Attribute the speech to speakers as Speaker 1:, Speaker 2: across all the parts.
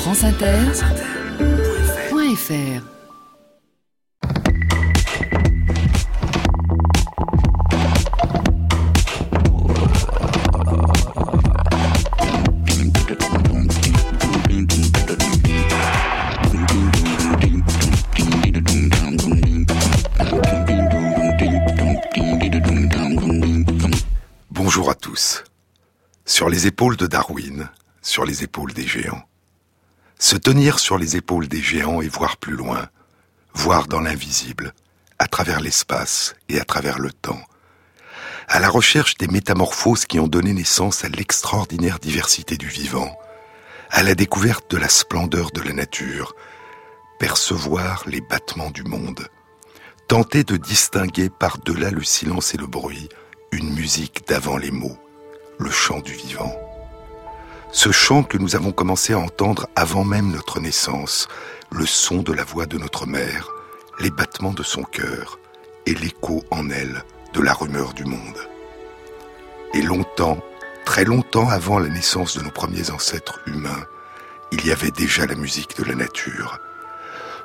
Speaker 1: franceinter.fr
Speaker 2: Bonjour à tous. Sur les épaules de Darwin, sur les épaules des géants. Se tenir sur les épaules des géants et voir plus loin, voir dans l'invisible, à travers l'espace et à travers le temps, à la recherche des métamorphoses qui ont donné naissance à l'extraordinaire diversité du vivant, à la découverte de la splendeur de la nature, percevoir les battements du monde, tenter de distinguer par-delà le silence et le bruit une musique d'avant les mots, le chant du vivant. Ce chant que nous avons commencé à entendre avant même notre naissance, le son de la voix de notre mère, les battements de son cœur et l'écho en elle de la rumeur du monde. Et longtemps, très longtemps avant la naissance de nos premiers ancêtres humains, il y avait déjà la musique de la nature,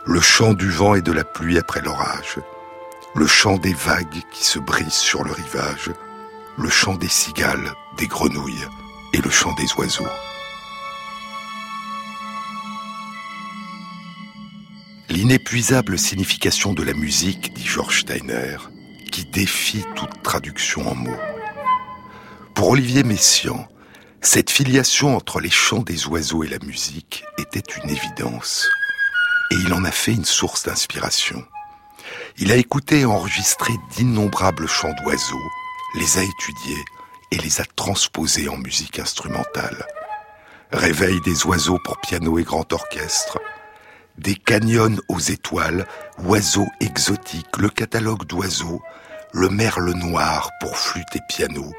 Speaker 2: le chant du vent et de la pluie après l'orage, le chant des vagues qui se brisent sur le rivage, le chant des cigales, des grenouilles, le chant des oiseaux. L'inépuisable signification de la musique, dit George Steiner, qui défie toute traduction en mots. Pour Olivier Messiaen, cette filiation entre les chants des oiseaux et la musique était une évidence, et il en a fait une source d'inspiration. Il a écouté et enregistré d'innombrables chants d'oiseaux, les a étudiés et les a transposés en musique instrumentale. Réveil des oiseaux pour piano et grand orchestre, des canyons aux étoiles, oiseaux exotiques, le catalogue d'oiseaux, le merle noir pour flûte et piano,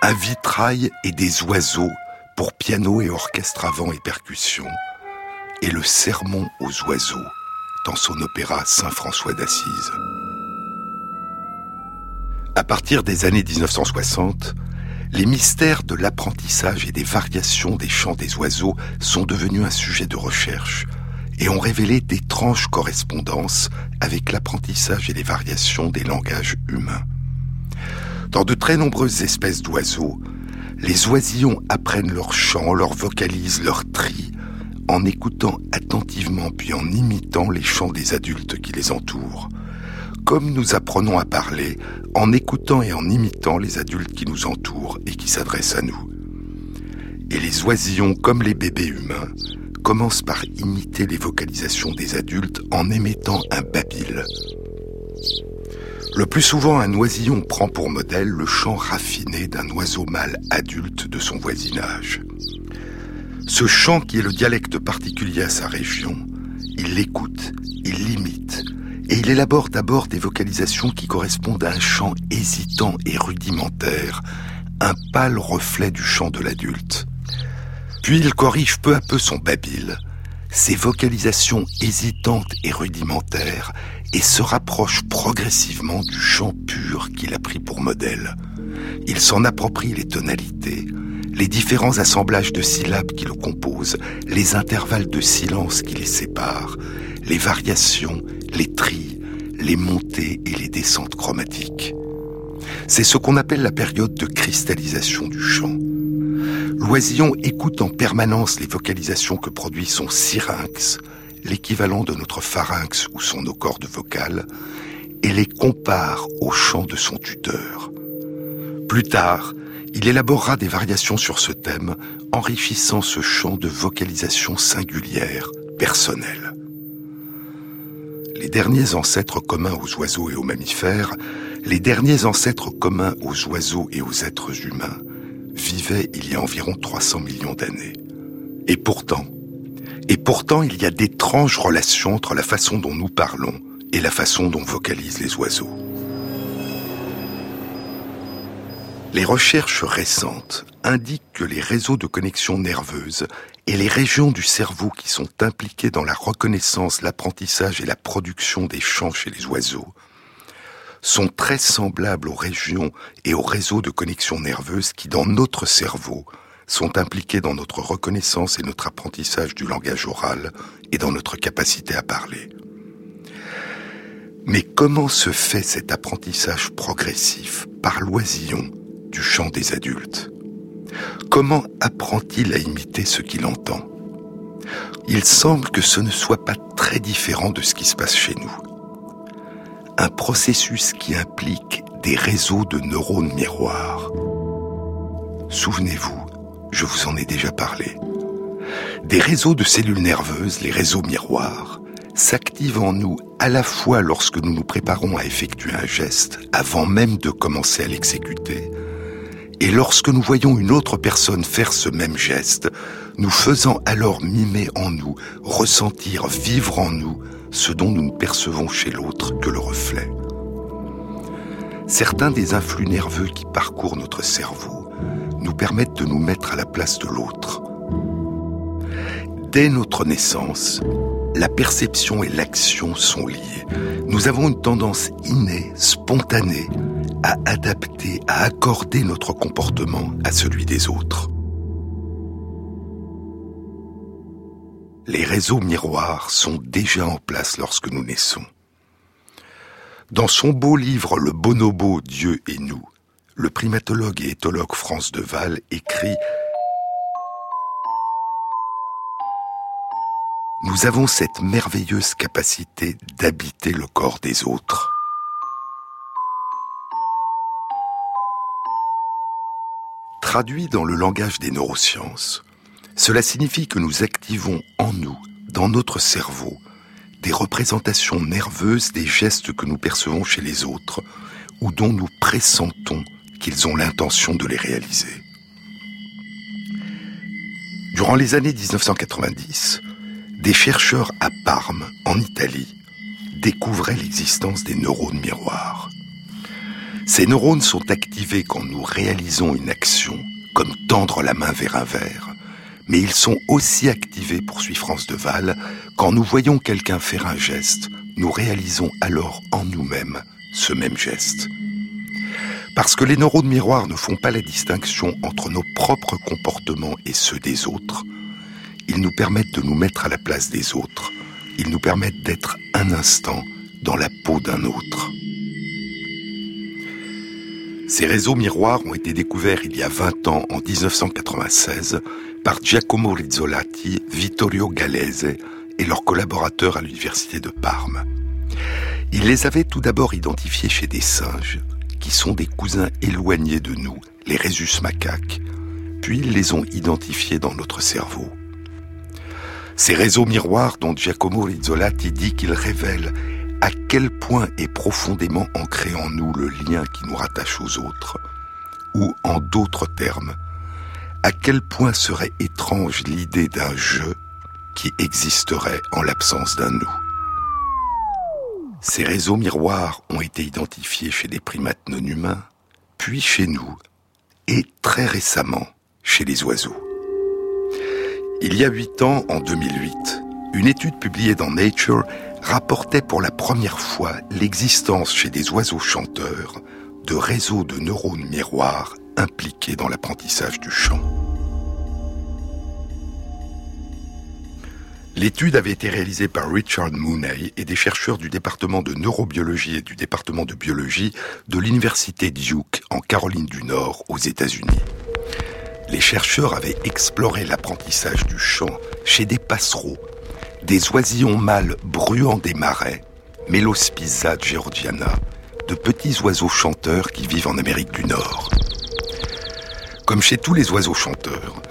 Speaker 2: un vitrail et des oiseaux pour piano et orchestre avant et percussion, et le sermon aux oiseaux dans son opéra Saint-François d'Assise. À partir des années 1960, les mystères de l'apprentissage et des variations des chants des oiseaux sont devenus un sujet de recherche et ont révélé d'étranges correspondances avec l'apprentissage et les variations des langages humains. Dans de très nombreuses espèces d'oiseaux, les oisillons apprennent leur chant, leur vocalise, leur tri, en écoutant attentivement puis en imitant les chants des adultes qui les entourent. Comme nous apprenons à parler en écoutant et en imitant les adultes qui nous entourent et qui s'adressent à nous. Et les oisillons, comme les bébés humains, commencent par imiter les vocalisations des adultes en émettant un babil. Le plus souvent, un oisillon prend pour modèle le chant raffiné d'un oiseau mâle adulte de son voisinage. Ce chant qui est le dialecte particulier à sa région, il l'écoute, il l'imite, et il élabore d'abord des vocalisations qui correspondent à un chant hésitant et rudimentaire, un pâle reflet du chant de l'adulte. Puis il corrige peu à peu son babil, ses vocalisations hésitantes et rudimentaires, et se rapproche progressivement du chant pur qu'il a pris pour modèle. Il s'en approprie les tonalités, les différents assemblages de syllabes qui le composent, les intervalles de silence qui les séparent, les variations, les tris, les montées et les descentes chromatiques. C'est ce qu'on appelle la période de cristallisation du chant. L'oisillon écoute en permanence les vocalisations que produit son syrinx, l'équivalent de notre pharynx ou son nos cordes vocales, et les compare au chant de son tuteur. Plus tard, il élaborera des variations sur ce thème, enrichissant ce chant de vocalisation singulière, personnelle. Les derniers ancêtres communs aux oiseaux et aux mammifères, les derniers ancêtres communs aux oiseaux et aux êtres humains, vivaient il y a environ 300 millions d'années. Et pourtant, il y a d'étranges relations entre la façon dont nous parlons et la façon dont vocalisent les oiseaux. Les recherches récentes indiquent que les réseaux de connexion nerveuse et les régions du cerveau qui sont impliquées dans la reconnaissance, l'apprentissage et la production des chants chez les oiseaux sont très semblables aux régions et aux réseaux de connexion nerveuse qui, dans notre cerveau, sont impliqués dans notre reconnaissance et notre apprentissage du langage oral et dans notre capacité à parler. Mais comment se fait cet apprentissage progressif par l'oisillon du chant des adultes? Comment apprend-il à imiter ce qu'il entend? Il semble que ce ne soit pas très différent de ce qui se passe chez nous. Un processus qui implique des réseaux de neurones miroirs. Souvenez-vous, je vous en ai déjà parlé. Des réseaux de cellules nerveuses, les réseaux miroirs, s'activent en nous à la fois lorsque nous nous préparons à effectuer un geste avant même de commencer à l'exécuter, et lorsque nous voyons une autre personne faire ce même geste, nous faisant alors mimer en nous, ressentir, vivre en nous ce dont nous ne percevons chez l'autre que le reflet. Certains des influx nerveux qui parcourent notre cerveau nous permettent de nous mettre à la place de l'autre. Dès notre naissance, la perception et l'action sont liées. Nous avons une tendance innée, spontanée, à adapter, à accorder notre comportement à celui des autres. Les réseaux miroirs sont déjà en place lorsque nous naissons. Dans son beau livre Le bonobo, Dieu et nous, le primatologue et éthologue France Deval écrit Nous avons cette merveilleuse capacité d'habiter le corps des autres. Traduit dans le langage des neurosciences, cela signifie que nous activons en nous, dans notre cerveau, des représentations nerveuses des gestes que nous percevons chez les autres ou dont nous pressentons qu'ils ont l'intention de les réaliser. Durant les années 1990, des chercheurs à Parme, en Italie, découvraient l'existence des neurones miroirs. Ces neurones sont activés quand nous réalisons une action, comme tendre la main vers un verre, mais ils sont aussi activés, poursuit France Deval, quand nous voyons quelqu'un faire un geste, nous réalisons alors en nous-mêmes ce même geste. Parce que les neurones miroirs ne font pas la distinction entre nos propres comportements et ceux des autres, ils nous permettent de nous mettre à la place des autres, ils nous permettent d'être un instant dans la peau d'un autre. Ces réseaux miroirs ont été découverts il y a 20 ans, en 1996, par Giacomo Rizzolatti, Vittorio Gallese et leurs collaborateurs à l'université de Parme. Ils les avaient tout d'abord identifiés chez des singes, qui sont des cousins éloignés de nous, les rhésus macaques, puis ils les ont identifiés dans notre cerveau. Ces réseaux miroirs dont Giacomo Rizzolatti dit qu'ils révèlent à quel point est profondément ancré en nous le lien qui nous rattache aux autres, ou en d'autres termes, à quel point serait étrange l'idée d'un je qui existerait en l'absence d'un nous? Ces réseaux miroirs ont été identifiés chez des primates non humains, puis chez nous, et très récemment chez les oiseaux. Il y a huit ans, en 2008, une étude publiée dans Nature rapportait pour la première fois l'existence chez des oiseaux chanteurs de réseaux de neurones miroirs impliqués dans l'apprentissage du chant. L'étude avait été réalisée par Richard Mooney et des chercheurs du département de neurobiologie et du département de biologie de l'université Duke en Caroline du Nord aux États-Unis. Les chercheurs avaient exploré l'apprentissage du chant chez des passereaux des oisillons mâles bruant des marais, Melospisa georgiana, de petits oiseaux chanteurs qui vivent en Amérique du Nord. Comme chez tous les oiseaux chanteurs,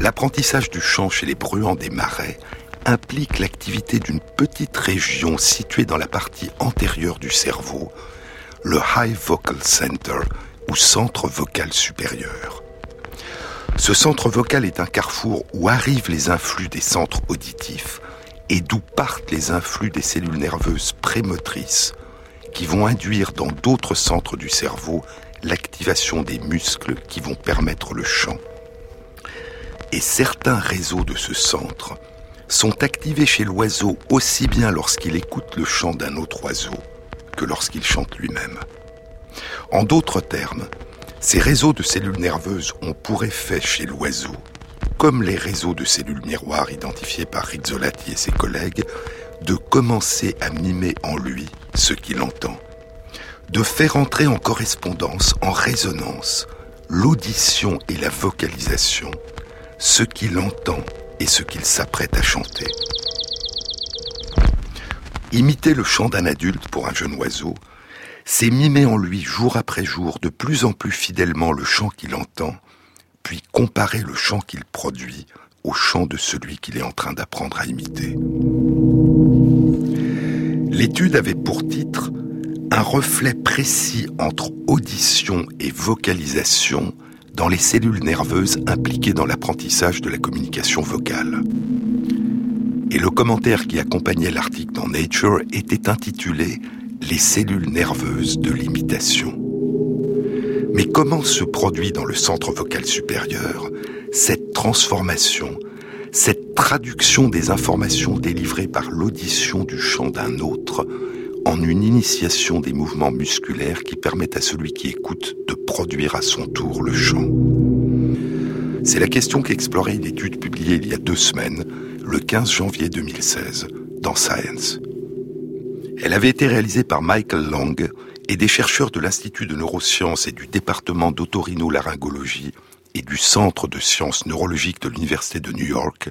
Speaker 2: l'apprentissage du chant chez les bruants des marais implique l'activité d'une petite région située dans la partie antérieure du cerveau, le High Vocal Center, ou centre vocal supérieur. Ce centre vocal est un carrefour où arrivent les influx des centres auditifs, et d'où partent les influx des cellules nerveuses prémotrices qui vont induire dans d'autres centres du cerveau l'activation des muscles qui vont permettre le chant. Et certains réseaux de ce centre sont activés chez l'oiseau aussi bien lorsqu'il écoute le chant d'un autre oiseau que lorsqu'il chante lui-même. En d'autres termes, Ces réseaux de cellules nerveuses ont pour effet chez l'oiseau, comme les réseaux de cellules miroirs identifiés par Rizzolatti et ses collègues, de commencer à mimer en lui ce qu'il entend, de faire entrer en correspondance, en résonance, l'audition et la vocalisation, ce qu'il entend et ce qu'il s'apprête à chanter. Imiter le chant d'un adulte pour un jeune oiseau, c'est mimer en lui jour après jour de plus en plus fidèlement le chant qu'il entend, puis comparer le chant qu'il produit au chant de celui qu'il est en train d'apprendre à imiter. L'étude avait pour titre un reflet précis entre audition et vocalisation dans les cellules nerveuses impliquées dans l'apprentissage de la communication vocale. Et le commentaire qui accompagnait l'article dans Nature était intitulé les cellules nerveuses de l'imitation. Mais comment se produit dans le centre vocal supérieur cette transformation, cette traduction des informations délivrées par l'audition du chant d'un autre en une initiation des mouvements musculaires qui permettent à celui qui écoute de produire à son tour le chant? C'est la question qu'explorait une étude publiée il y a deux semaines, le 15 janvier 2016, dans Science. Elle avait été réalisée par Michael Long et des chercheurs de l'Institut de neurosciences et du département d'autorinolaryngologie et du Centre de sciences neurologiques de l'Université de New York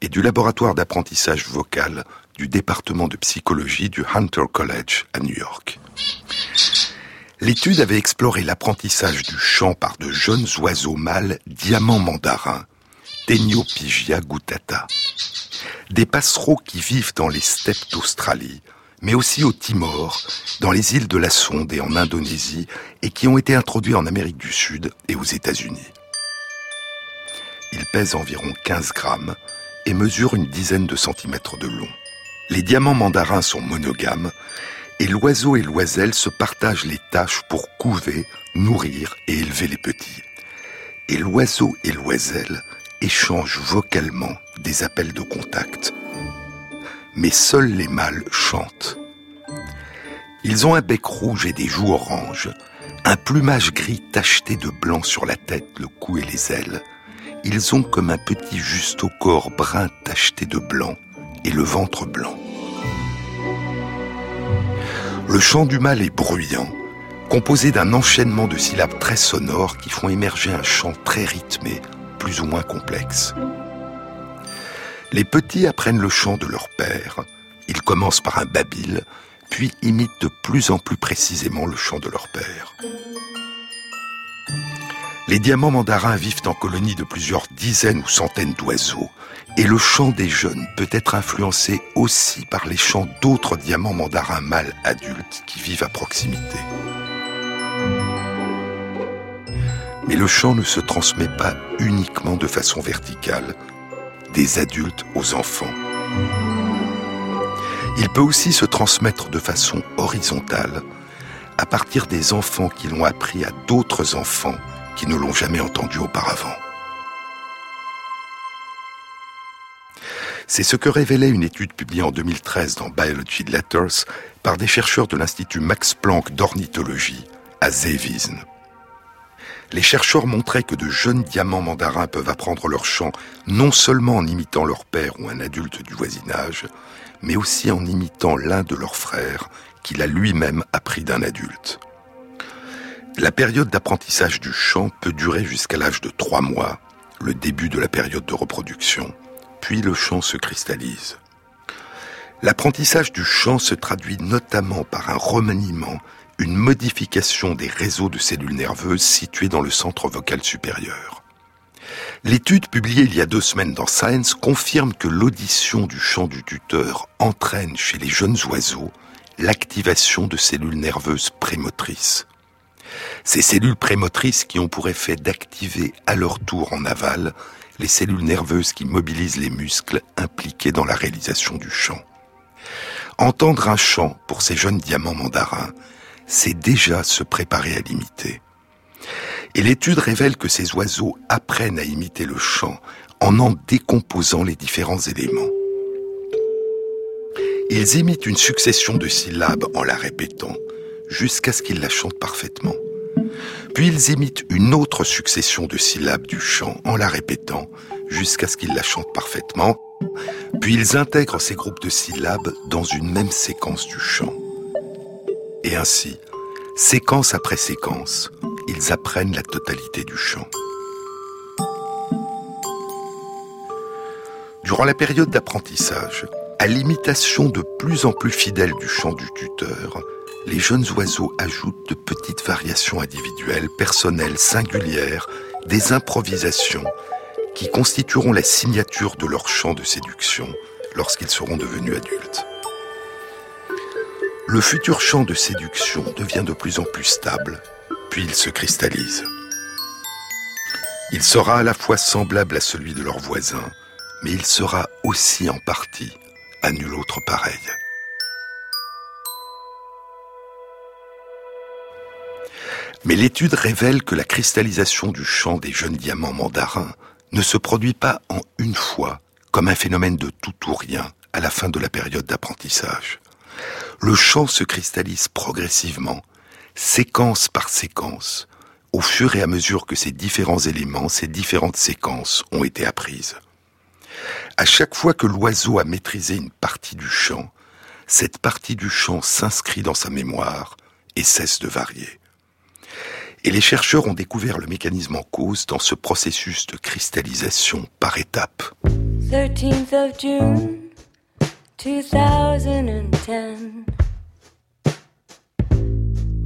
Speaker 2: et du laboratoire d'apprentissage vocal du département de psychologie du Hunter College à New York. L'étude avait exploré l'apprentissage du chant par de jeunes oiseaux mâles diamants mandarins, Teniopigia gutata. Des passereaux qui vivent dans les steppes d'Australie, mais aussi au Timor, dans les îles de la Sonde et en Indonésie, et qui ont été introduits en Amérique du Sud et aux États-Unis. Ils pèsent environ 15 grammes et mesurent une dizaine de centimètres de long. Les diamants mandarins sont monogames et l'oiseau et l'oiselle se partagent les tâches pour couver, nourrir et élever les petits. Et l'oiseau et l'oiselle échangent vocalement des appels de contact mais seuls les mâles chantent. Ils ont un bec rouge et des joues oranges, un plumage gris tacheté de blanc sur la tête, le cou et les ailes. Ils ont comme un petit juste au corps brun tacheté de blanc et le ventre blanc. Le chant du mâle est bruyant, composé d'un enchaînement de syllabes très sonores qui font émerger un chant très rythmé, plus ou moins complexe. Les petits apprennent le chant de leur père. Ils commencent par un babil, puis imitent de plus en plus précisément le chant de leur père. Les diamants mandarins vivent en colonies de plusieurs dizaines ou centaines d'oiseaux, et le chant des jeunes peut être influencé aussi par les chants d'autres diamants mandarins mâles adultes qui vivent à proximité. Mais le chant ne se transmet pas uniquement de façon verticale, des adultes aux enfants. Il peut aussi se transmettre de façon horizontale à partir des enfants qui l'ont appris à d'autres enfants qui ne l'ont jamais entendu auparavant. C'est ce que révélait une étude publiée en 2013 dans Biology Letters par des chercheurs de l'Institut Max Planck d'ornithologie à Zévisne les chercheurs montraient que de jeunes diamants mandarins peuvent apprendre leur chant non seulement en imitant leur père ou un adulte du voisinage, mais aussi en imitant l'un de leurs frères qu'il a lui-même appris d'un adulte. La période d'apprentissage du chant peut durer jusqu'à l'âge de trois mois, le début de la période de reproduction, puis le chant se cristallise. L'apprentissage du chant se traduit notamment par un remaniement une modification des réseaux de cellules nerveuses situés dans le centre vocal supérieur. L'étude publiée il y a deux semaines dans Science confirme que l'audition du chant du tuteur entraîne chez les jeunes oiseaux l'activation de cellules nerveuses prémotrices. Ces cellules prémotrices qui ont pour effet d'activer à leur tour en aval les cellules nerveuses qui mobilisent les muscles impliqués dans la réalisation du chant. Entendre un chant pour ces jeunes diamants mandarins c'est déjà se préparer à l'imiter. Et l'étude révèle que ces oiseaux apprennent à imiter le chant en en décomposant les différents éléments. Ils imitent une succession de syllabes en la répétant jusqu'à ce qu'ils la chantent parfaitement.
Speaker 3: Puis ils imitent une autre succession de syllabes du chant en la répétant jusqu'à ce qu'ils la chantent parfaitement. Puis ils intègrent ces groupes de syllabes dans une même séquence du chant. Et ainsi, séquence après séquence, ils apprennent la totalité du chant. Durant la période d'apprentissage, à l'imitation de plus en plus fidèle du chant du tuteur, les jeunes oiseaux ajoutent de petites variations individuelles, personnelles, singulières, des improvisations qui constitueront la signature de leur chant de séduction lorsqu'ils seront devenus adultes. Le futur chant de séduction devient de plus en plus stable, puis il se cristallise. Il sera à la fois semblable à celui de leurs voisins, mais il sera aussi en partie à nul autre pareil. Mais l'étude révèle que la cristallisation du chant des jeunes diamants mandarins ne se produit pas en une fois, comme un phénomène de tout ou rien à la fin de la période d'apprentissage. Le chant se cristallise progressivement, séquence par séquence, au fur et à mesure que ces différents éléments, ces différentes séquences ont été apprises. À chaque fois que l'oiseau a maîtrisé une partie du chant, cette partie du chant s'inscrit dans sa mémoire et cesse de varier. Et les chercheurs ont découvert le mécanisme en cause dans ce processus de cristallisation par étapes. 13th of June, 2010.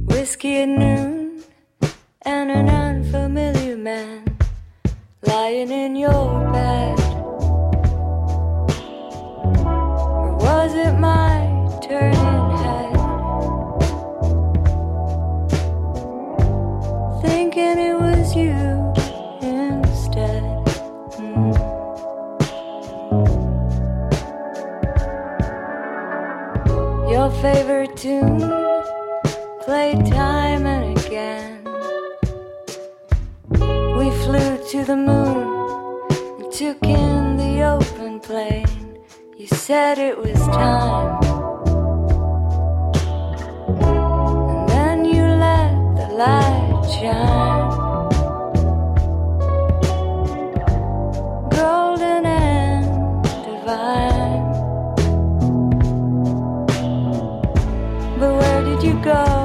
Speaker 3: Whiskey at noon and an unfamiliar man lying in your bed. Or was it my favorite tune played time and again. We flew to the moon and took in the open plain. You said it was time. And then you let the light shine. Go?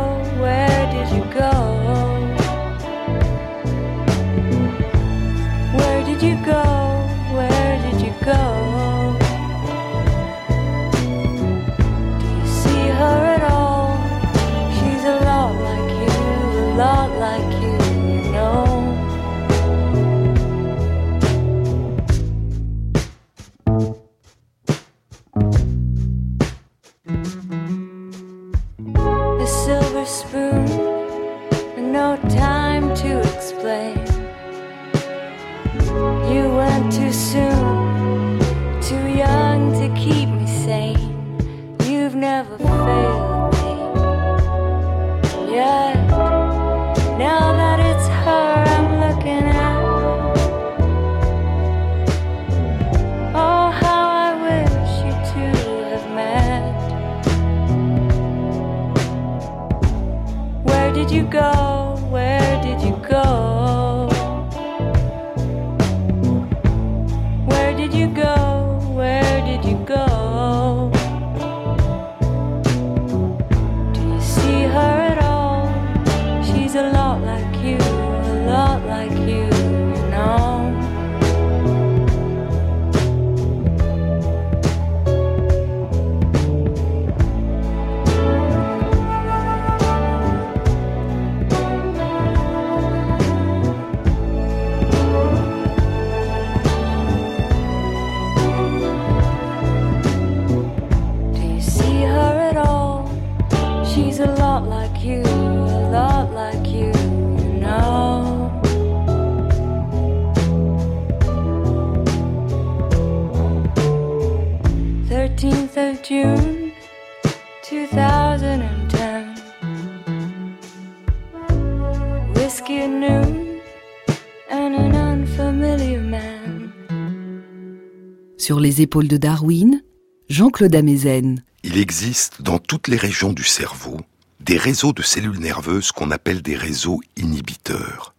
Speaker 1: Sur les épaules de Darwin, Jean-Claude Amezen.
Speaker 3: Il existe dans toutes les régions du cerveau
Speaker 2: des réseaux de cellules nerveuses qu'on appelle des réseaux inhibiteurs.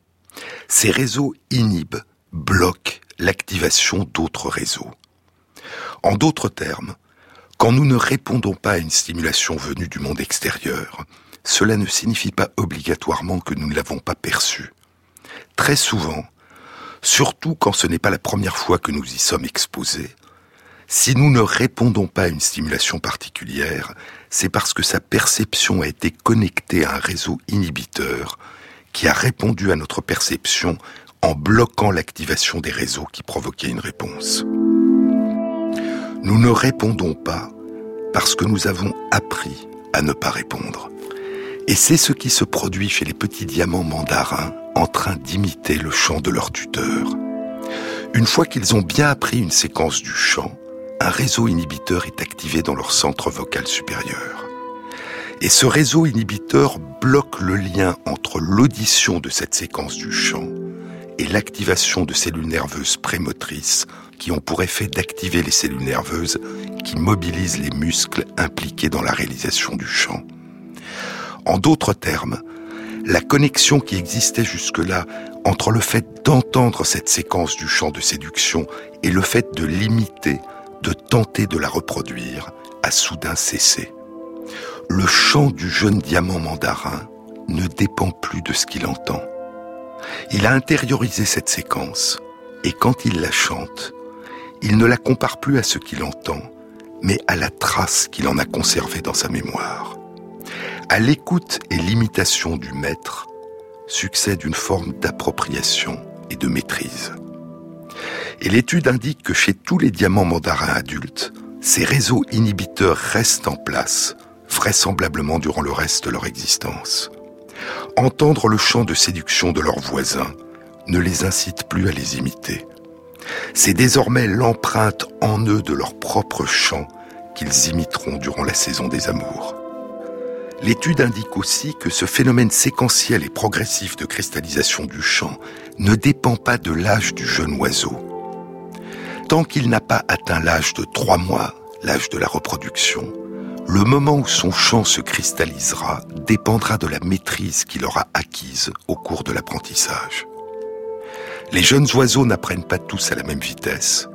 Speaker 2: Ces réseaux inhibent, bloquent l'activation d'autres réseaux. En d'autres termes, quand nous ne répondons pas à une stimulation venue du monde extérieur, cela ne signifie pas obligatoirement que nous ne l'avons pas perçue. Très souvent, surtout quand ce n'est pas la première fois que nous y sommes exposés, si nous ne répondons pas à une stimulation particulière, c'est parce que sa perception a été connectée à un réseau inhibiteur qui a répondu à notre perception en bloquant l'activation des réseaux qui provoquaient une réponse. Nous ne répondons pas parce que nous avons appris à ne pas répondre. Et c'est ce qui se produit chez les petits diamants mandarins en train d'imiter le chant de leur tuteur. Une fois qu'ils ont bien appris une séquence du chant, un réseau inhibiteur est activé dans leur centre vocal supérieur. Et ce réseau inhibiteur bloque le lien entre l'audition de cette séquence du chant et l'activation de cellules nerveuses prémotrices qui ont pour effet d'activer les cellules nerveuses qui mobilisent les muscles impliqués dans la réalisation du chant. En d'autres termes, la connexion qui existait jusque-là entre le fait d'entendre cette séquence du chant de séduction et le fait de l'imiter, de tenter de la reproduire, a soudain cessé. Le chant du jeune diamant mandarin ne dépend plus de ce qu'il entend. Il a intériorisé cette séquence, et quand il la chante, il ne la compare plus à ce qu'il entend, mais à la trace qu'il en a conservée dans sa mémoire. À l'écoute et l'imitation du maître succède une forme d'appropriation et de maîtrise. Et l'étude indique que chez tous les diamants mandarins adultes, ces réseaux inhibiteurs restent en place, vraisemblablement durant le reste de leur existence. Entendre le chant de séduction de leurs voisins ne les incite plus à les imiter. C'est désormais l'empreinte en eux de leur propre chant qu'ils imiteront durant la saison des amours. L'étude indique aussi que ce phénomène séquentiel et progressif de cristallisation du chant ne dépend pas de l'âge du jeune oiseau. Tant qu'il n'a pas atteint l'âge de trois mois, l'âge de la reproduction, le moment où son chant se cristallisera dépendra de la maîtrise qu'il aura acquise au cours de l'apprentissage. Les jeunes oiseaux n'apprennent pas tous à la même vitesse,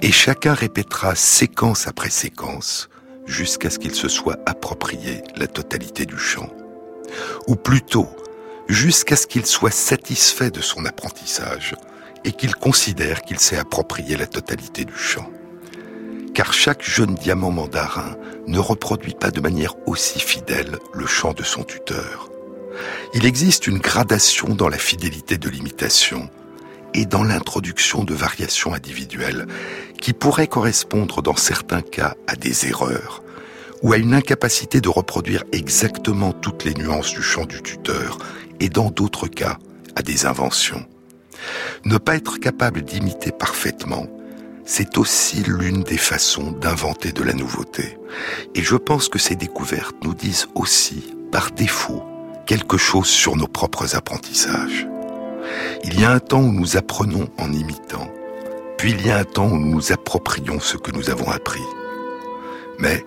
Speaker 2: et chacun répétera séquence après séquence jusqu'à ce qu'il se soit approprié la totalité du chant. Ou plutôt, jusqu'à ce qu'il soit satisfait de son apprentissage et qu'il considère qu'il s'est approprié la totalité du chant car chaque jeune diamant mandarin ne reproduit pas de manière aussi fidèle le chant de son tuteur. Il existe une gradation dans la fidélité de l'imitation et dans l'introduction de variations individuelles qui pourraient correspondre dans certains cas à des erreurs ou à une incapacité de reproduire exactement toutes les nuances du chant du tuteur et dans d'autres cas à des inventions. Ne pas être capable d'imiter parfaitement c'est aussi l'une des façons d'inventer de la nouveauté. Et je pense que ces découvertes nous disent aussi, par défaut, quelque chose sur nos propres apprentissages. Il y a un temps où nous apprenons en imitant, puis il y a un temps où nous nous approprions ce que nous avons appris. Mais,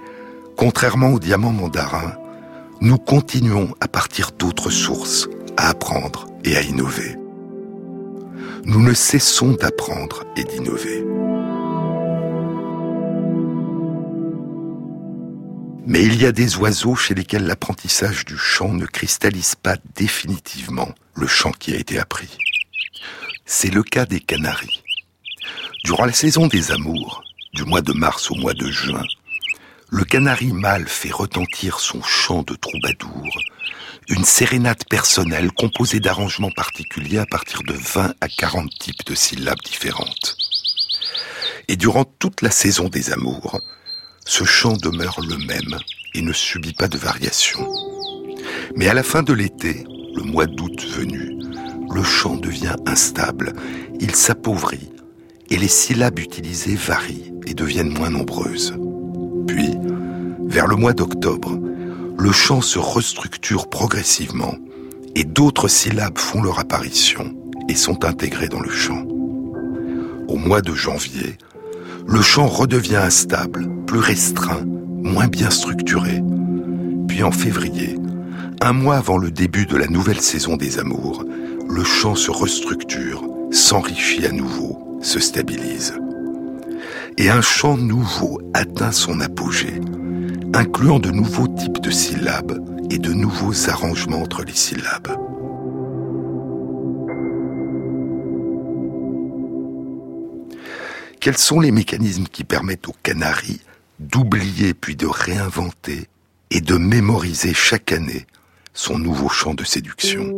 Speaker 2: contrairement au diamant mandarin, nous continuons à partir d'autres sources, à apprendre et à innover. Nous ne cessons d'apprendre et d'innover. Mais il y a des oiseaux chez lesquels l'apprentissage du chant ne cristallise pas définitivement le chant qui a été appris. C'est le cas des canaris. Durant la saison des amours, du mois de mars au mois de juin, le canari mâle fait retentir son chant de troubadour, une sérénade personnelle composée d'arrangements particuliers à partir de 20 à 40 types de syllabes différentes. Et durant toute la saison des amours, ce chant demeure le même et ne subit pas de variation. Mais à la fin de l'été, le mois d'août venu, le chant devient instable, il s'appauvrit et les syllabes utilisées varient et deviennent moins nombreuses. Puis, vers le mois d'octobre, le chant se restructure progressivement et d'autres syllabes font leur apparition et sont intégrées dans le chant. Au mois de janvier, le chant redevient instable, plus restreint, moins bien structuré. Puis en février, Un mois avant le début de la nouvelle saison des amours, le champ se restructure, s'enrichit à nouveau, se stabilise. Et un chant nouveau atteint son apogée, incluant de nouveaux types de syllabes et de nouveaux arrangements entre les syllabes. Quels sont les mécanismes qui permettent aux canaris d'oublier puis de réinventer et de mémoriser chaque année son nouveau chant de séduction?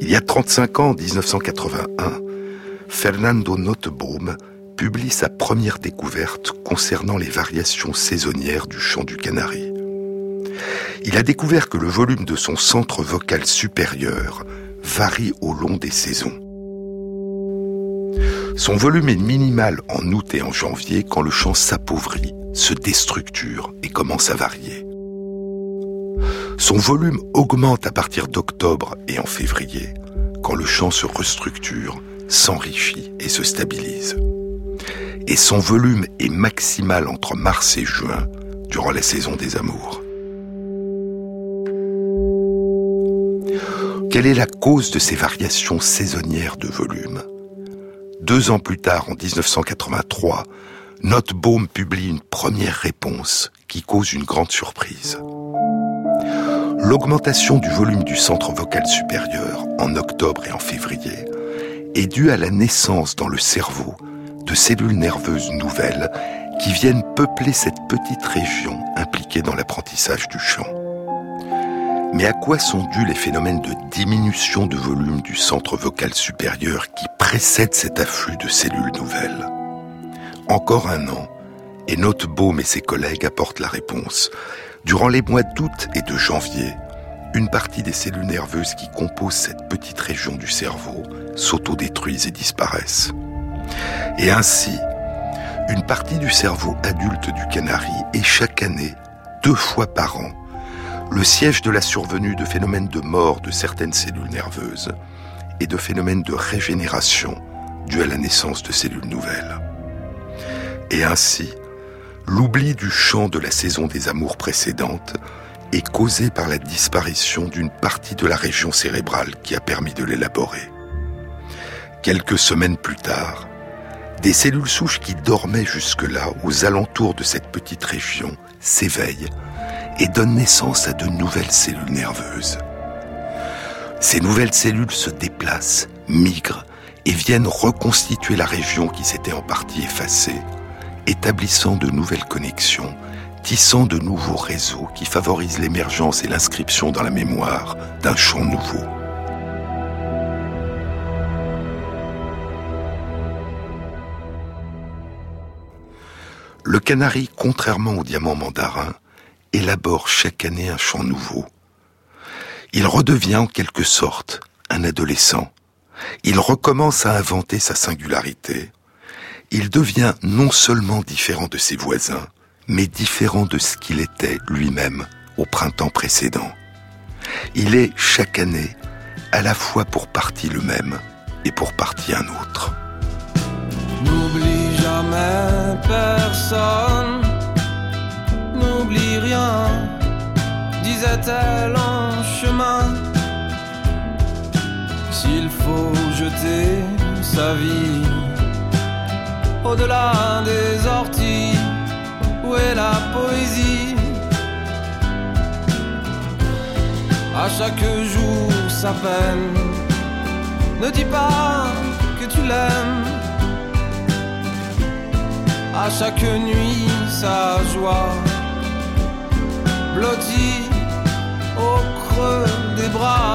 Speaker 2: Il y a 35 ans, en 1981, Fernando Notebaum publie sa première découverte concernant les variations saisonnières du chant du canari. Il a découvert que le volume de son centre vocal supérieur varie au long des saisons. Son volume est minimal en août et en janvier quand le chant s'appauvrit, se déstructure et commence à varier. Son volume augmente à partir d'octobre et en février, quand le chant se restructure, s'enrichit et se stabilise. Et son volume est maximal entre mars et juin, durant la saison des amours. Quelle est la cause de ces variations saisonnières de volume? Deux ans plus tard, en 1983, Notbaum publie une première réponse qui cause une grande surprise. L'augmentation du volume du centre vocal supérieur en octobre et en février est due à la naissance dans le cerveau de cellules nerveuses nouvelles qui viennent peupler cette petite région impliquée dans l'apprentissage du chant. Mais à quoi sont dus les phénomènes de diminution de volume du centre vocal supérieur qui précèdent cet afflux de cellules nouvelles? Encore un an, et Notebaum et ses collègues apportent la réponse. Durant les mois d'août et de janvier, une partie des cellules nerveuses qui composent cette petite région du cerveau s'autodétruisent et disparaissent. Et ainsi, une partie du cerveau adulte du canari est chaque année, deux fois par an, le siège de la survenue de phénomènes de mort de certaines cellules nerveuses et de phénomènes de régénération dus à la naissance de cellules nouvelles. Et ainsi, l'oubli du chant de la saison des amours précédentes est causé par la disparition d'une partie de la région cérébrale qui a permis de l'élaborer. Quelques semaines plus tard, des cellules souches qui dormaient jusque-là aux alentours de cette petite région s'éveillent et donnent naissance à de nouvelles cellules nerveuses. Ces nouvelles cellules se déplacent, migrent et viennent reconstituer la région qui s'était en partie effacée établissant de nouvelles connexions, tissant de nouveaux réseaux qui favorisent l'émergence et l'inscription dans la mémoire d'un champ nouveau. Le canari, contrairement au diamant mandarin, élabore chaque année un chant nouveau. Il redevient en quelque sorte un adolescent. Il recommence à inventer sa singularité, il devient non seulement différent de ses voisins, mais différent de ce qu'il était lui-même au printemps précédent. Il est chaque année à la fois pour partie le même et pour partie un autre.
Speaker 4: N'oublie jamais personne, n'oublie rien, disait-elle en chemin. S'il faut jeter sa vie au-delà des orties, où est la poésie? À chaque jour sa peine, ne dis pas que tu l'aimes. À chaque nuit sa joie, blottie au creux des bras.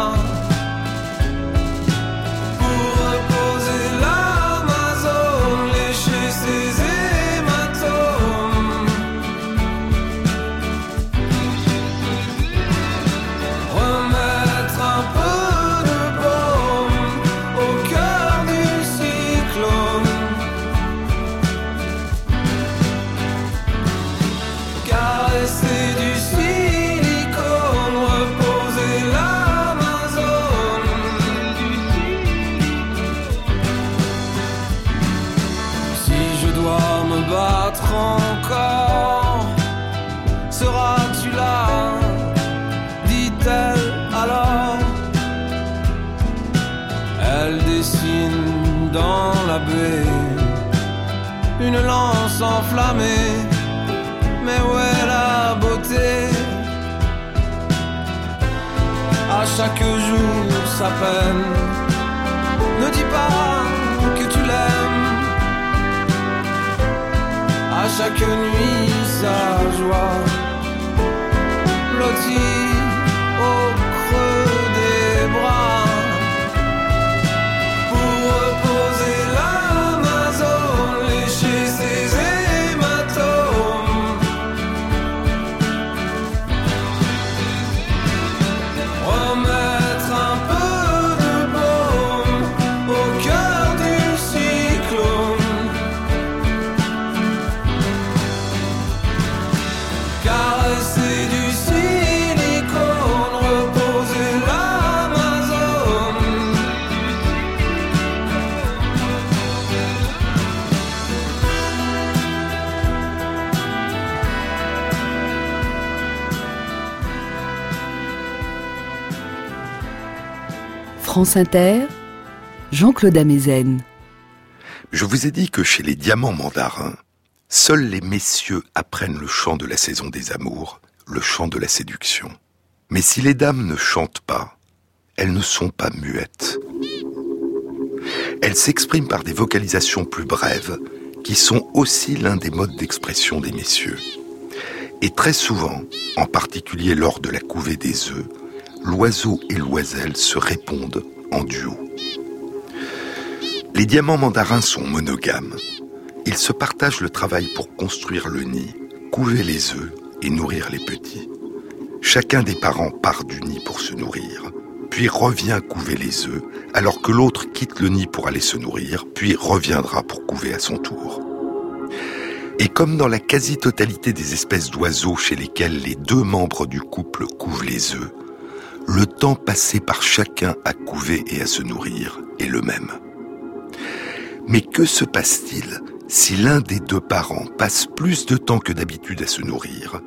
Speaker 1: France Inter, Jean-Claude Amezen.
Speaker 2: Je vous ai dit que chez les diamants mandarins, seuls les messieurs apprennent le chant de la saison des amours, le chant de la séduction. Mais si les dames ne chantent pas, elles ne sont pas muettes. Elles s'expriment par des vocalisations plus brèves, qui sont aussi l'un des modes d'expression des messieurs. Et très souvent, en particulier lors de la couvée des œufs, l'oiseau et l'oiselle se répondent en duo. Les diamants mandarins sont monogames. Ils se partagent le travail pour construire le nid, couver les œufs et nourrir les petits. Chacun des parents part du nid pour se nourrir, puis revient couver les œufs, alors que l'autre quitte le nid pour aller se nourrir, puis reviendra pour couver à son tour. Et comme dans la quasi-totalité des espèces d'oiseaux chez lesquelles les deux membres du couple couvent les œufs, le temps passé par chacun à couver et à se nourrir est le même. Mais que se passe-t-il si l'un des deux parents passe plus de temps que d'habitude à se nourrir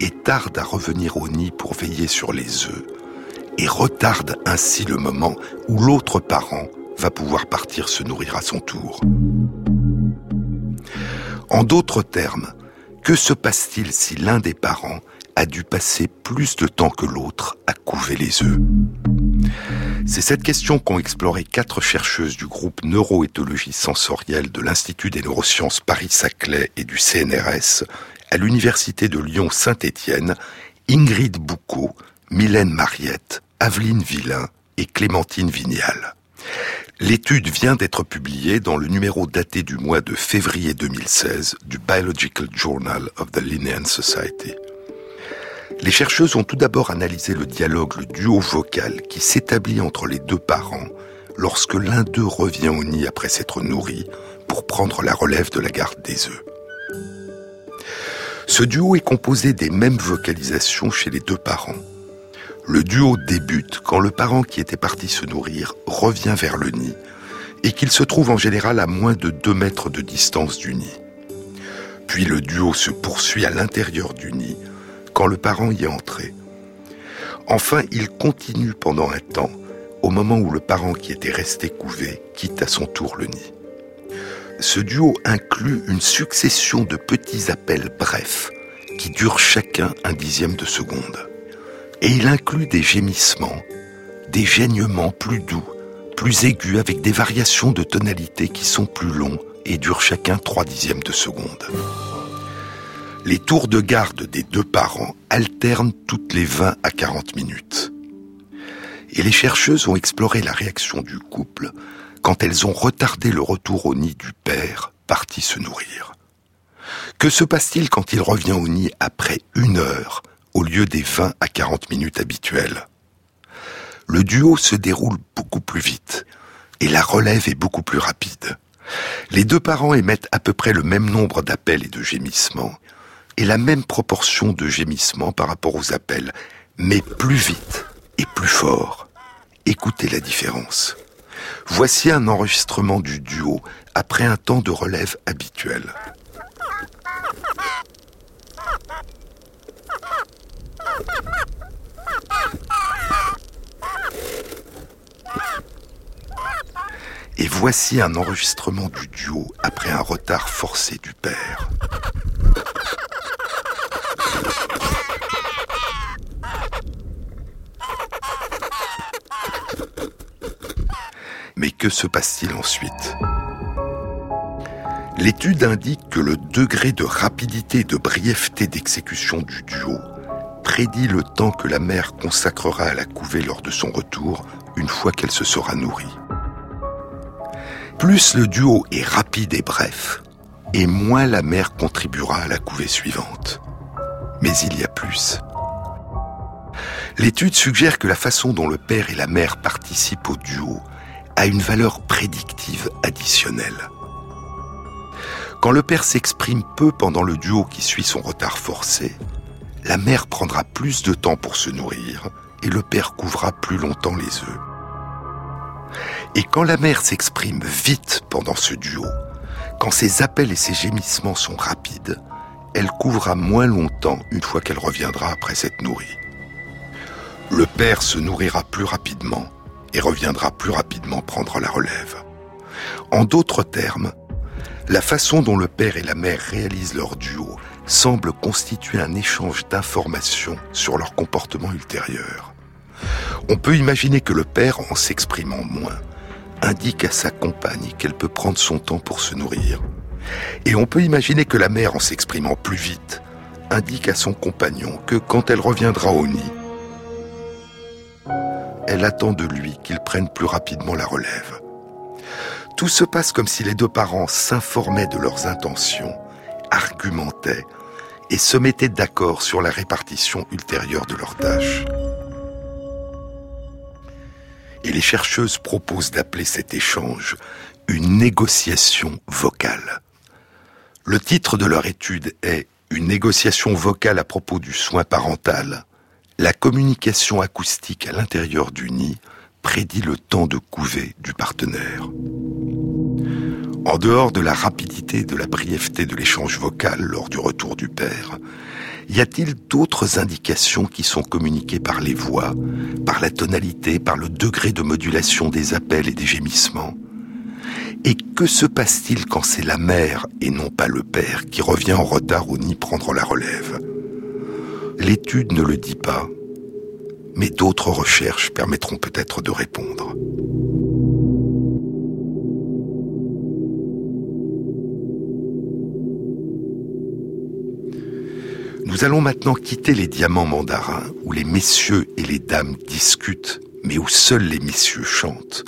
Speaker 2: et tarde à revenir au nid pour veiller sur les œufs et retarde ainsi le moment où l'autre parent va pouvoir partir se nourrir à son tour? En d'autres termes, que se passe-t-il si l'un des parents a dû passer plus de temps que l'autre à couver les œufs? C'est cette question qu'ont exploré quatre chercheuses du groupe Neuroéthologie sensorielle de l'Institut des neurosciences Paris-Saclay et du CNRS à l'Université de Lyon-Saint-Étienne, Ingrid Boucaud, Mylène Mariette, Aveline Villain et Clémentine Vignal. L'étude vient d'être publiée dans le numéro daté du mois de février 2016 du Biological Journal of the Linnean Society. Les chercheuses ont tout d'abord analysé le dialogue, le duo vocal qui s'établit entre les deux parents lorsque l'un d'eux revient au nid après s'être nourri pour prendre la relève de la garde des œufs. Ce duo est composé des mêmes vocalisations chez les deux parents. Le duo débute quand le parent qui était parti se nourrir revient vers le nid et qu'il se trouve en général à moins de 2 mètres de distance du nid. Puis le duo se poursuit à l'intérieur du nid quand le parent y est entré. Enfin, il continue pendant un temps au moment où le parent qui était resté couvé quitte à son tour le nid. Ce duo inclut une succession de petits appels brefs qui durent chacun un dixième de seconde. Et il inclut des gémissements, des gênements plus doux, plus aigus avec des variations de tonalité qui sont plus longs et durent chacun trois dixièmes de seconde. Les tours de garde des deux parents alternent toutes les 20 à 40 minutes. Et les chercheuses ont exploré la réaction du couple quand elles ont retardé le retour au nid du père parti se nourrir. Que se passe-t-il quand il revient au nid après une heure au lieu des 20 à 40 minutes habituelles Le duo se déroule beaucoup plus vite et la relève est beaucoup plus rapide. Les deux parents émettent à peu près le même nombre d'appels et de gémissements et la même proportion de gémissements par rapport aux appels, mais plus vite et plus fort. Écoutez la différence. Voici un enregistrement du duo après un temps de relève habituel. Et Voici un enregistrement du duo après un retard forcé du père. Mais que se passe-t-il ensuite? L'étude indique que le degré de rapidité et de brièveté d'exécution du duo prédit le temps que la mère consacrera à la couvée lors de son retour une fois qu'elle se sera nourrie. Plus le duo est rapide et bref, et moins la mère contribuera à la couvée suivante. Mais il y a plus. L'étude suggère que la façon dont le père et la mère participent au duo a une valeur prédictive additionnelle. Quand le père s'exprime peu pendant le duo qui suit son retard forcé, la mère prendra plus de temps pour se nourrir et le père couvra plus longtemps les œufs. Et quand la mère s'exprime vite pendant ce duo, quand ses appels et ses gémissements sont rapides, elle couvrira moins longtemps une fois qu'elle reviendra après s'être nourrie. Le père se nourrira plus rapidement et reviendra plus rapidement prendre la relève. En d'autres termes, la façon dont le père et la mère réalisent leur duo semble constituer un échange d'informations sur leur comportement ultérieur. On peut imaginer que le père, en s'exprimant moins, indique à sa compagne qu'elle peut prendre son temps pour se nourrir. Et on peut imaginer que la mère, en s'exprimant plus vite, indique à son compagnon que quand elle reviendra au nid, elle attend de lui qu'il prenne plus rapidement la relève. Tout se passe comme si les deux parents s'informaient de leurs intentions, argumentaient et se mettaient d'accord sur la répartition ultérieure de leurs tâches. Et les chercheuses proposent d'appeler cet échange une négociation vocale. Le titre de leur étude est Une négociation vocale à propos du soin parental. La communication acoustique à l'intérieur du nid prédit le temps de couvée du partenaire. En dehors de la rapidité et de la brièveté de l'échange vocal lors du retour du père, y a-t-il d'autres indications qui sont communiquées par les voix, par la tonalité, par le degré de modulation des appels et des gémissements? Et que se passe-t-il quand c'est la mère et non pas le père qui revient en retard au nid prendre la relève? L'étude ne le dit pas, mais d'autres recherches permettront peut-être de répondre. Nous allons maintenant quitter les diamants mandarins où les messieurs et les dames discutent, mais où seuls les messieurs chantent,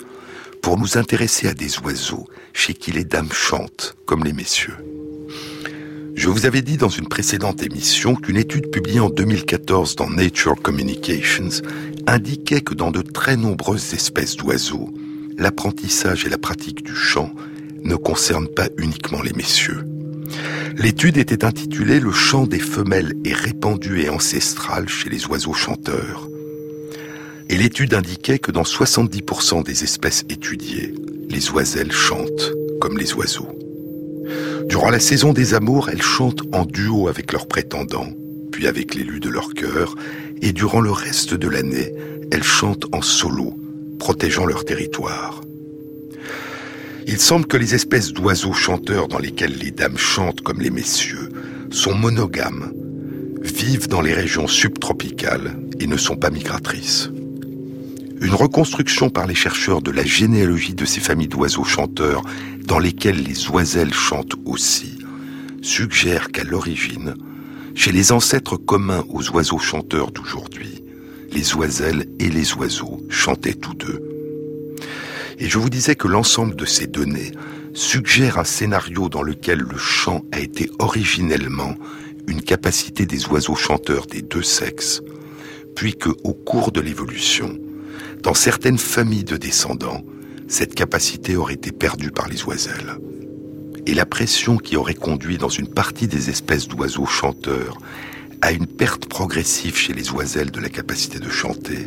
Speaker 2: pour nous intéresser à des oiseaux chez qui les dames chantent comme les messieurs. Je vous avais dit dans une précédente émission qu'une étude publiée en 2014 dans Nature Communications indiquait que dans de très nombreuses espèces d'oiseaux, l'apprentissage et la pratique du chant ne concernent pas uniquement les messieurs. L'étude était intitulée Le chant des femelles est répandu et ancestral chez les oiseaux chanteurs. Et l'étude indiquait que dans 70% des espèces étudiées, les oiselles chantent comme les oiseaux. Durant la saison des amours, elles chantent en duo avec leurs prétendants, puis avec l'élu de leur cœur, et durant le reste de l'année, elles chantent en solo, protégeant leur territoire. Il semble que les espèces d'oiseaux chanteurs dans lesquelles les dames chantent comme les messieurs sont monogames, vivent dans les régions subtropicales et ne sont pas migratrices. Une reconstruction par les chercheurs de la généalogie de ces familles d'oiseaux chanteurs dans lesquelles les oiselles chantent aussi suggère qu'à l'origine, chez les ancêtres communs aux oiseaux chanteurs d'aujourd'hui, les oiselles et les oiseaux chantaient tous deux. Et je vous disais que l'ensemble de ces données suggère un scénario dans lequel le chant a été originellement une capacité des oiseaux chanteurs des deux sexes, puis que, au cours de l'évolution, dans certaines familles de descendants, cette capacité aurait été perdue par les oiselles. Et la pression qui aurait conduit dans une partie des espèces d'oiseaux chanteurs à une perte progressive chez les oiselles de la capacité de chanter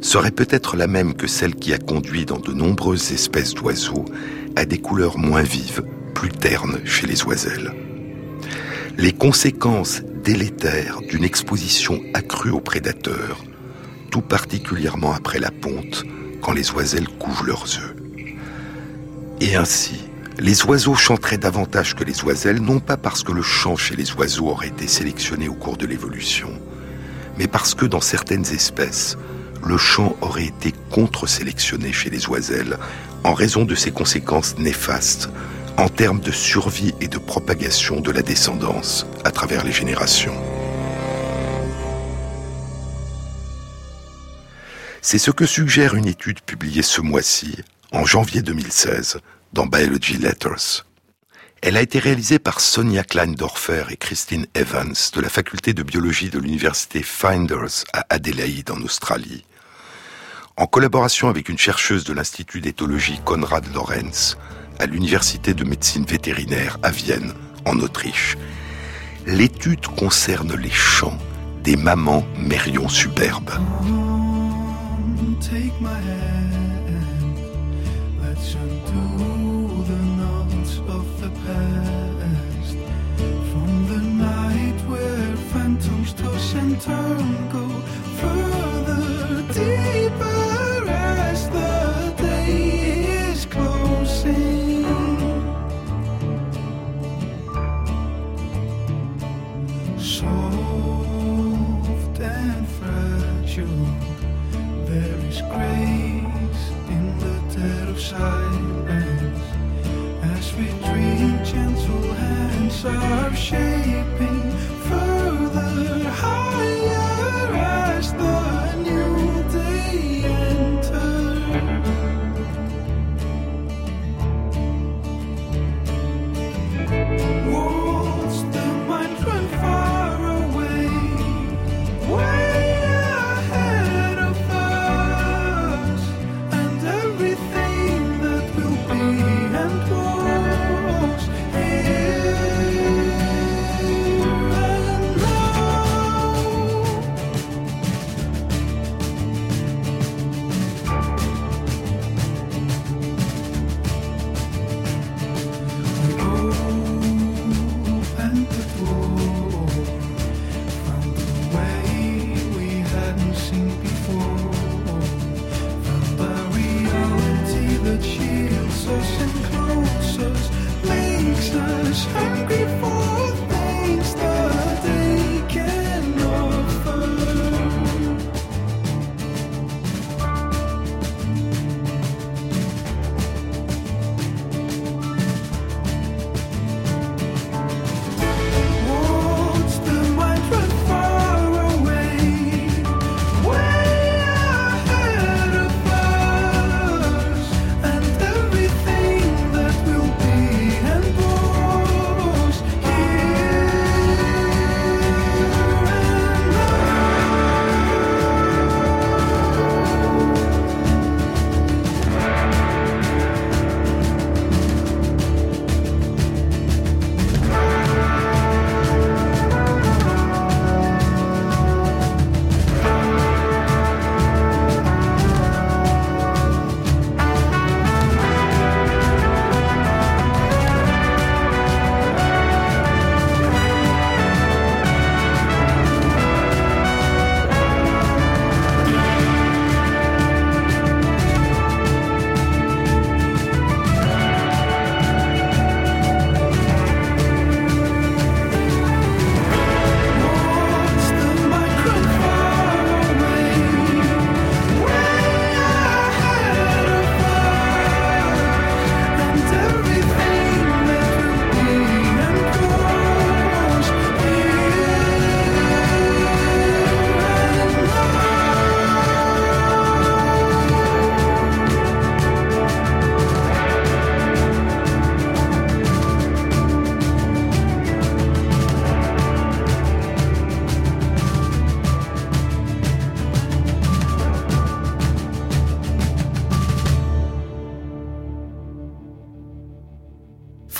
Speaker 2: serait peut-être la même que celle qui a conduit dans de nombreuses espèces d'oiseaux à des couleurs moins vives, plus ternes chez les oiselles. Les conséquences délétères d'une exposition accrue aux prédateurs tout particulièrement après la ponte, quand les oiselles couvent leurs œufs.
Speaker 5: Et ainsi, les oiseaux chanteraient davantage que les oiselles, non pas parce que le chant chez les oiseaux aurait été sélectionné au cours de l'évolution, mais parce que dans certaines espèces, le chant aurait été contre-sélectionné chez les oiselles en raison de ses conséquences néfastes en termes de survie et de propagation de la descendance à travers les générations. C'est ce que suggère une étude publiée ce mois-ci, en janvier 2016, dans Biology Letters. Elle a été réalisée par Sonia Kleindorfer et Christine Evans de la faculté de biologie de l'université Finders à Adélaïde en Australie, en collaboration avec une chercheuse de l'Institut d'éthologie Konrad Lorenz à l'université de médecine vétérinaire à Vienne en Autriche. L'étude concerne les chants des mamans mérions superbes.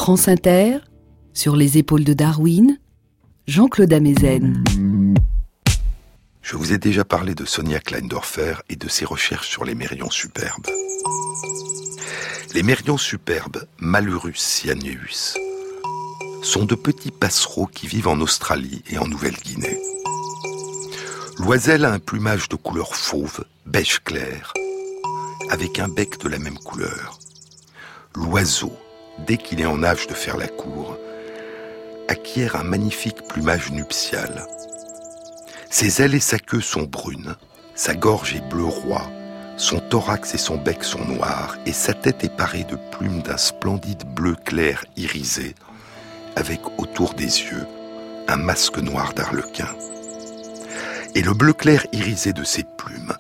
Speaker 1: France Inter, sur les épaules de Darwin, Jean-Claude Amezen.
Speaker 5: Je vous ai déjà parlé de Sonia Kleindorfer et de ses recherches sur les mérions superbes. Les mérions superbes, Malurus cyaneus, sont de petits passereaux qui vivent en Australie et en Nouvelle-Guinée. L'oiselle a un plumage de couleur fauve, beige clair, avec un bec de la même couleur.
Speaker 2: l'oiseau, dès qu'il est en âge de faire la cour, acquiert un magnifique plumage nuptial. Ses ailes et sa queue sont brunes, sa gorge est bleu roi, son thorax et son bec sont noirs, et sa tête est parée de plumes d'un splendide bleu clair irisé, avec autour des yeux un masque noir d'arlequin. Et le bleu clair irisé de ses plumes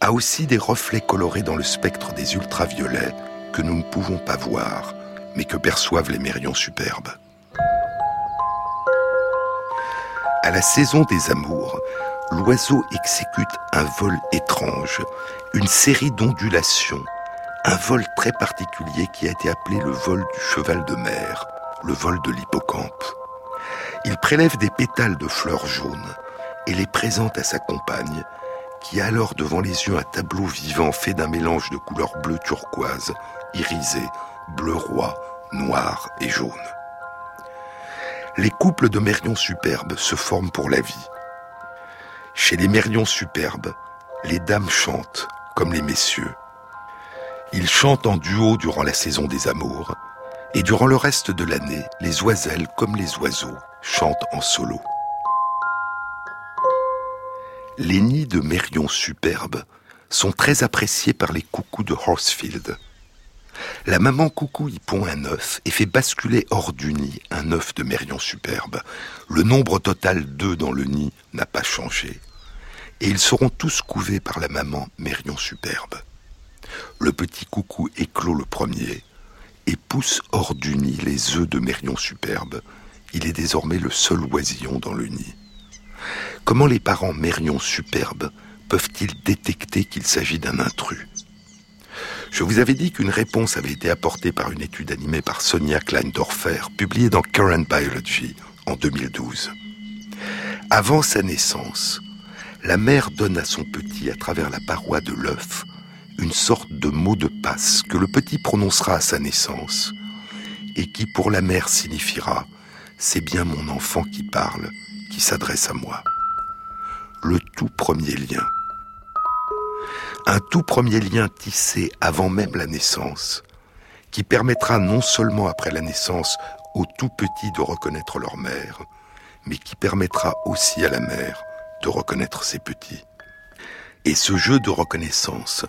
Speaker 2: a aussi des reflets colorés dans le spectre des ultraviolets que nous ne pouvons pas voir, mais que perçoivent les mérions superbes. À la saison des amours, l'oiseau exécute un vol étrange, une série d'ondulations, un vol très particulier qui a été appelé le vol du cheval de mer, le vol de l'hippocampe. Il prélève des pétales de fleurs jaunes et les présente à sa compagne, qui a alors devant les yeux un tableau vivant fait d'un mélange de couleurs bleu turquoise, irisé, bleu roi, noir et jaune. Les couples de mérions superbes se forment pour la vie. Chez les mérions superbes, les dames chantent comme les messieurs. Ils chantent en duo durant la saison des amours, et durant le reste de l'année, les oiselles comme les oiseaux chantent en solo. Les nids de mérions superbes sont très appréciés par les coucous de Horsfield. La maman coucou y pond un œuf et fait basculer hors du nid un œuf de mérion superbe. Le nombre total d'œufs dans le nid n'a pas changé. Et ils seront tous couvés par la maman mérion superbe. Le petit coucou éclot le premier et pousse hors du nid les œufs de mérion superbe. Il est désormais le seul oisillon dans le nid. Comment les parents mérions superbes peuvent-ils détecter qu'il s'agit d'un intrus? Je vous avais dit qu'une réponse avait été apportée par une étude animée par Sonia Kleindorfer, publiée dans Current Biology en 2012. Avant sa naissance, la mère donne à son petit, à travers la paroi de l'œuf, une sorte de mot de passe que le petit prononcera à sa naissance et qui pour la mère signifiera ⁇ C'est bien mon enfant qui parle, qui s'adresse à moi ⁇ Le tout premier lien un tout premier lien tissé avant même la naissance, qui permettra non seulement après la naissance aux tout petits de reconnaître leur mère, mais qui permettra aussi à la mère de reconnaître ses petits. Et ce jeu de reconnaissance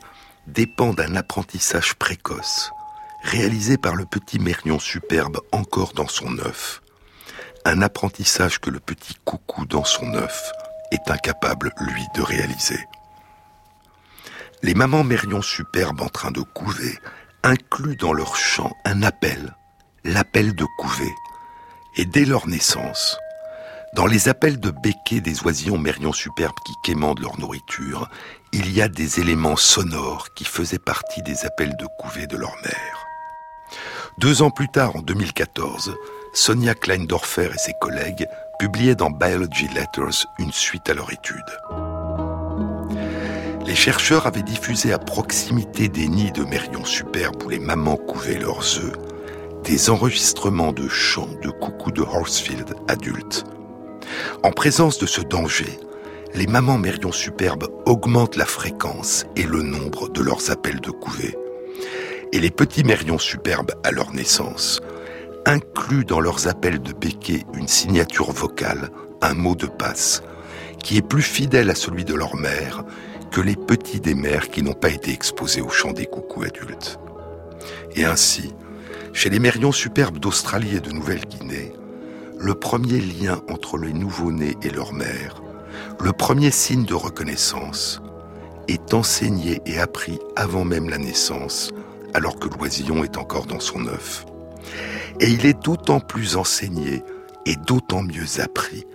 Speaker 2: dépend d'un apprentissage précoce, réalisé par le petit Mérion superbe encore dans son œuf, un apprentissage que le petit coucou dans son œuf est incapable, lui, de réaliser. Les mamans mérions superbes en train de couver incluent dans leur chant un appel, l'appel de couver. Et dès leur naissance, dans les appels de béquets des oisillons mérions superbes qui quémandent leur nourriture, il y a des éléments sonores qui faisaient partie des appels de couver de leur mère. Deux ans plus tard, en 2014, Sonia Kleindorfer et ses collègues publiaient dans Biology Letters une suite à leur étude les chercheurs avaient diffusé à proximité des nids de mérions superbes où les mamans couvaient leurs œufs des enregistrements de chants de coucou de Horsfield adultes. En présence de ce danger, les mamans mérions superbes augmentent la fréquence et le nombre de leurs appels de couvée. Et les petits mérions superbes à leur naissance incluent dans leurs appels de béquet une signature vocale, un mot de passe, qui est plus fidèle à celui de leur mère que les petits des mères qui n'ont pas été exposés au chant des coucous adultes. Et ainsi, chez les mérions superbes d'Australie et de Nouvelle-Guinée, le premier lien entre les nouveau-nés et leur mère, le premier signe de reconnaissance, est enseigné et appris avant même la naissance, alors que l'oisillon est encore dans son œuf. Et il est d'autant plus enseigné et d'autant mieux appris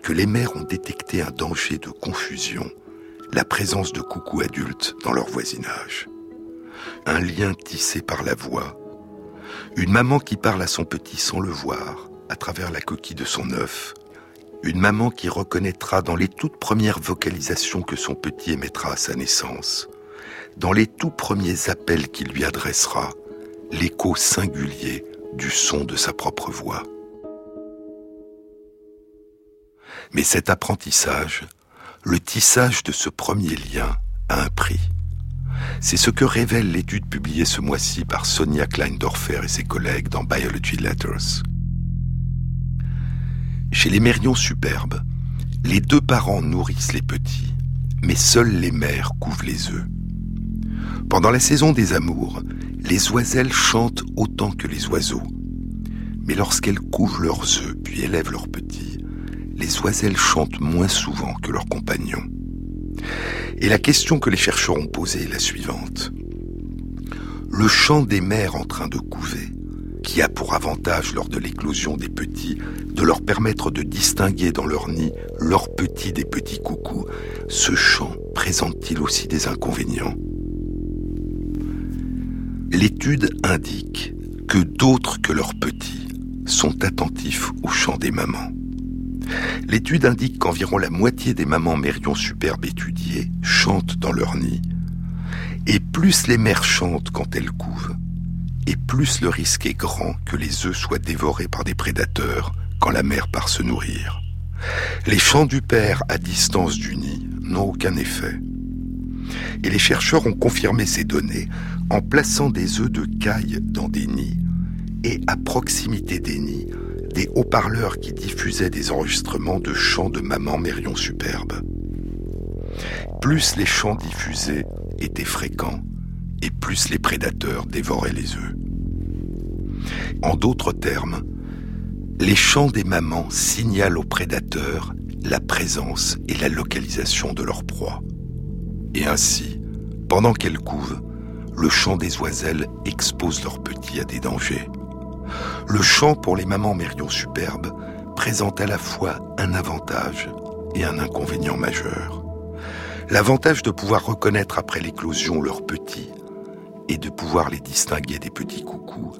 Speaker 2: que les mères ont détecté un danger de confusion la présence de coucous adultes dans leur voisinage. Un lien tissé par la voix. Une maman qui parle à son petit sans le voir, à travers la coquille de son œuf. Une maman qui reconnaîtra dans les toutes premières vocalisations que son petit émettra à sa naissance, dans les tout premiers appels qu'il lui adressera, l'écho singulier du son de sa propre voix. Mais cet apprentissage, le tissage de ce premier lien a un prix. C'est ce que révèle l'étude publiée ce mois-ci par Sonia Kleindorfer et ses collègues dans Biology Letters. Chez les mérions superbes, les deux parents nourrissent les petits, mais seules les mères couvent les œufs. Pendant la saison des amours, les oiselles chantent autant que les oiseaux. Mais lorsqu'elles couvent leurs œufs puis élèvent leurs petits, les oiselles chantent moins souvent que leurs compagnons. Et la question que les chercheurs ont posée est la suivante. Le chant des mères en train de couver, qui a pour avantage lors de l'éclosion des petits de leur permettre de distinguer dans leur nid leurs petits des petits coucous, ce chant présente-t-il aussi des inconvénients? L'étude indique que d'autres que leurs petits sont attentifs au chant des mamans. L'étude indique qu'environ la moitié des mamans mérions superbes étudiées chantent dans leur nid. Et plus les mères chantent quand elles couvent, et plus le risque est grand que les œufs soient dévorés par des prédateurs quand la mère part se nourrir. Les chants du père à distance du nid n'ont aucun effet. Et les chercheurs ont confirmé ces données en plaçant des œufs de caille dans des nids et à proximité des nids, des haut-parleurs qui diffusaient des enregistrements de chants de maman Mérion superbe. Plus les chants diffusés étaient fréquents, et plus les prédateurs dévoraient les œufs. En d'autres termes, les chants des mamans signalent aux prédateurs la présence et la localisation de leur proie. Et ainsi, pendant qu'elles couvent, le chant des oiselles expose leurs petits à des dangers. Le chant pour les mamans mérions superbes présente à la fois un avantage et un inconvénient majeur. L'avantage de pouvoir reconnaître après l'éclosion leurs petits et de pouvoir les distinguer des petits coucous,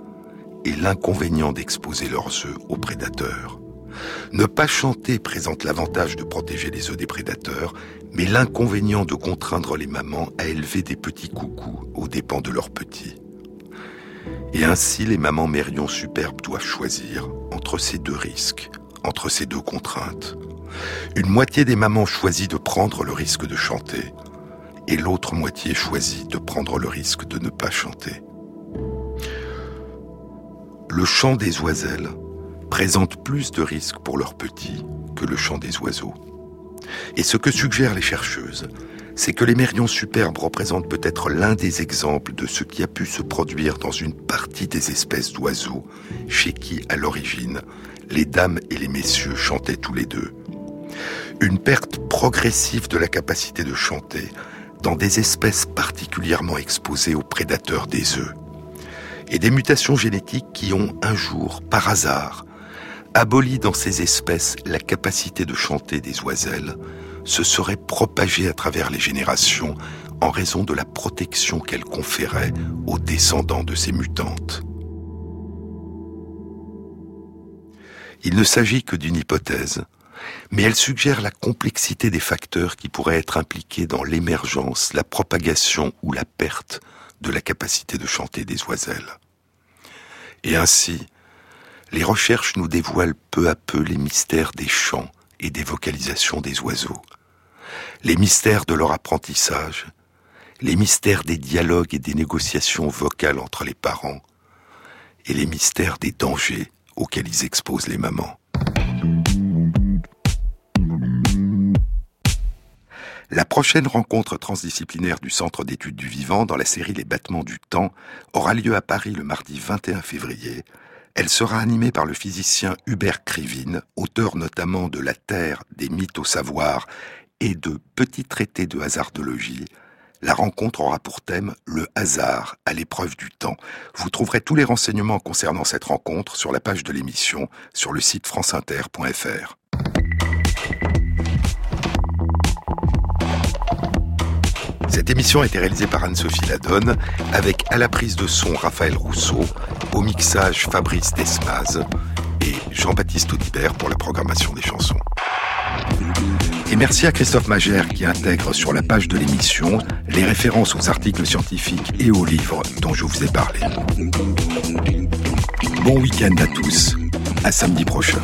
Speaker 2: et l'inconvénient d'exposer leurs œufs aux prédateurs. Ne pas chanter présente l'avantage de protéger les œufs des prédateurs, mais l'inconvénient de contraindre les mamans à élever des petits coucous aux dépens de leurs petits. Et ainsi, les mamans mérions superbes doivent choisir entre ces deux risques, entre ces deux contraintes. Une moitié des mamans choisit de prendre le risque de chanter, et l'autre moitié choisit de prendre le risque de ne pas chanter. Le chant des oiselles présente plus de risques pour leurs petits que le chant des oiseaux. Et ce que suggèrent les chercheuses, c'est que les mérions superbes représentent peut-être l'un des exemples de ce qui a pu se produire dans une partie des espèces d'oiseaux, chez qui, à l'origine, les dames et les messieurs chantaient tous les deux. Une perte progressive de la capacité de chanter dans des espèces particulièrement exposées aux prédateurs des œufs, et des mutations génétiques qui ont un jour, par hasard, aboli dans ces espèces la capacité de chanter des oiselles, se seraient propagées à travers les générations en raison de la protection qu'elles conféraient aux descendants de ces mutantes. Il ne s'agit que d'une hypothèse, mais elle suggère la complexité des facteurs qui pourraient être impliqués dans l'émergence, la propagation ou la perte de la capacité de chanter des oiselles. Et ainsi, les recherches nous dévoilent peu à peu les mystères des chants et des vocalisations des oiseaux, les mystères de leur apprentissage, les mystères des dialogues et des négociations vocales entre les parents, et les mystères des dangers auxquels ils exposent les mamans. La prochaine rencontre transdisciplinaire du Centre d'études du vivant dans la série Les battements du temps aura lieu à Paris le mardi 21 février. Elle sera animée par le physicien Hubert Krivine, auteur notamment de La Terre, des mythes au savoir de Petits traités de hasardologie. La rencontre aura pour thème le hasard à l'épreuve du temps. Vous trouverez tous les renseignements concernant cette rencontre sur la page de l'émission sur le site franceinter.fr. Cette émission a été réalisée par Anne-Sophie Ladonne, avec à la prise de son Raphaël Rousseau, au mixage Fabrice Desmaz et Jean-Baptiste Audibert pour la programmation des chansons. Et merci à Christophe Magère qui intègre sur la page de l'émission les références aux articles scientifiques et aux livres dont je vous ai parlé. Bon week-end à tous, à samedi prochain.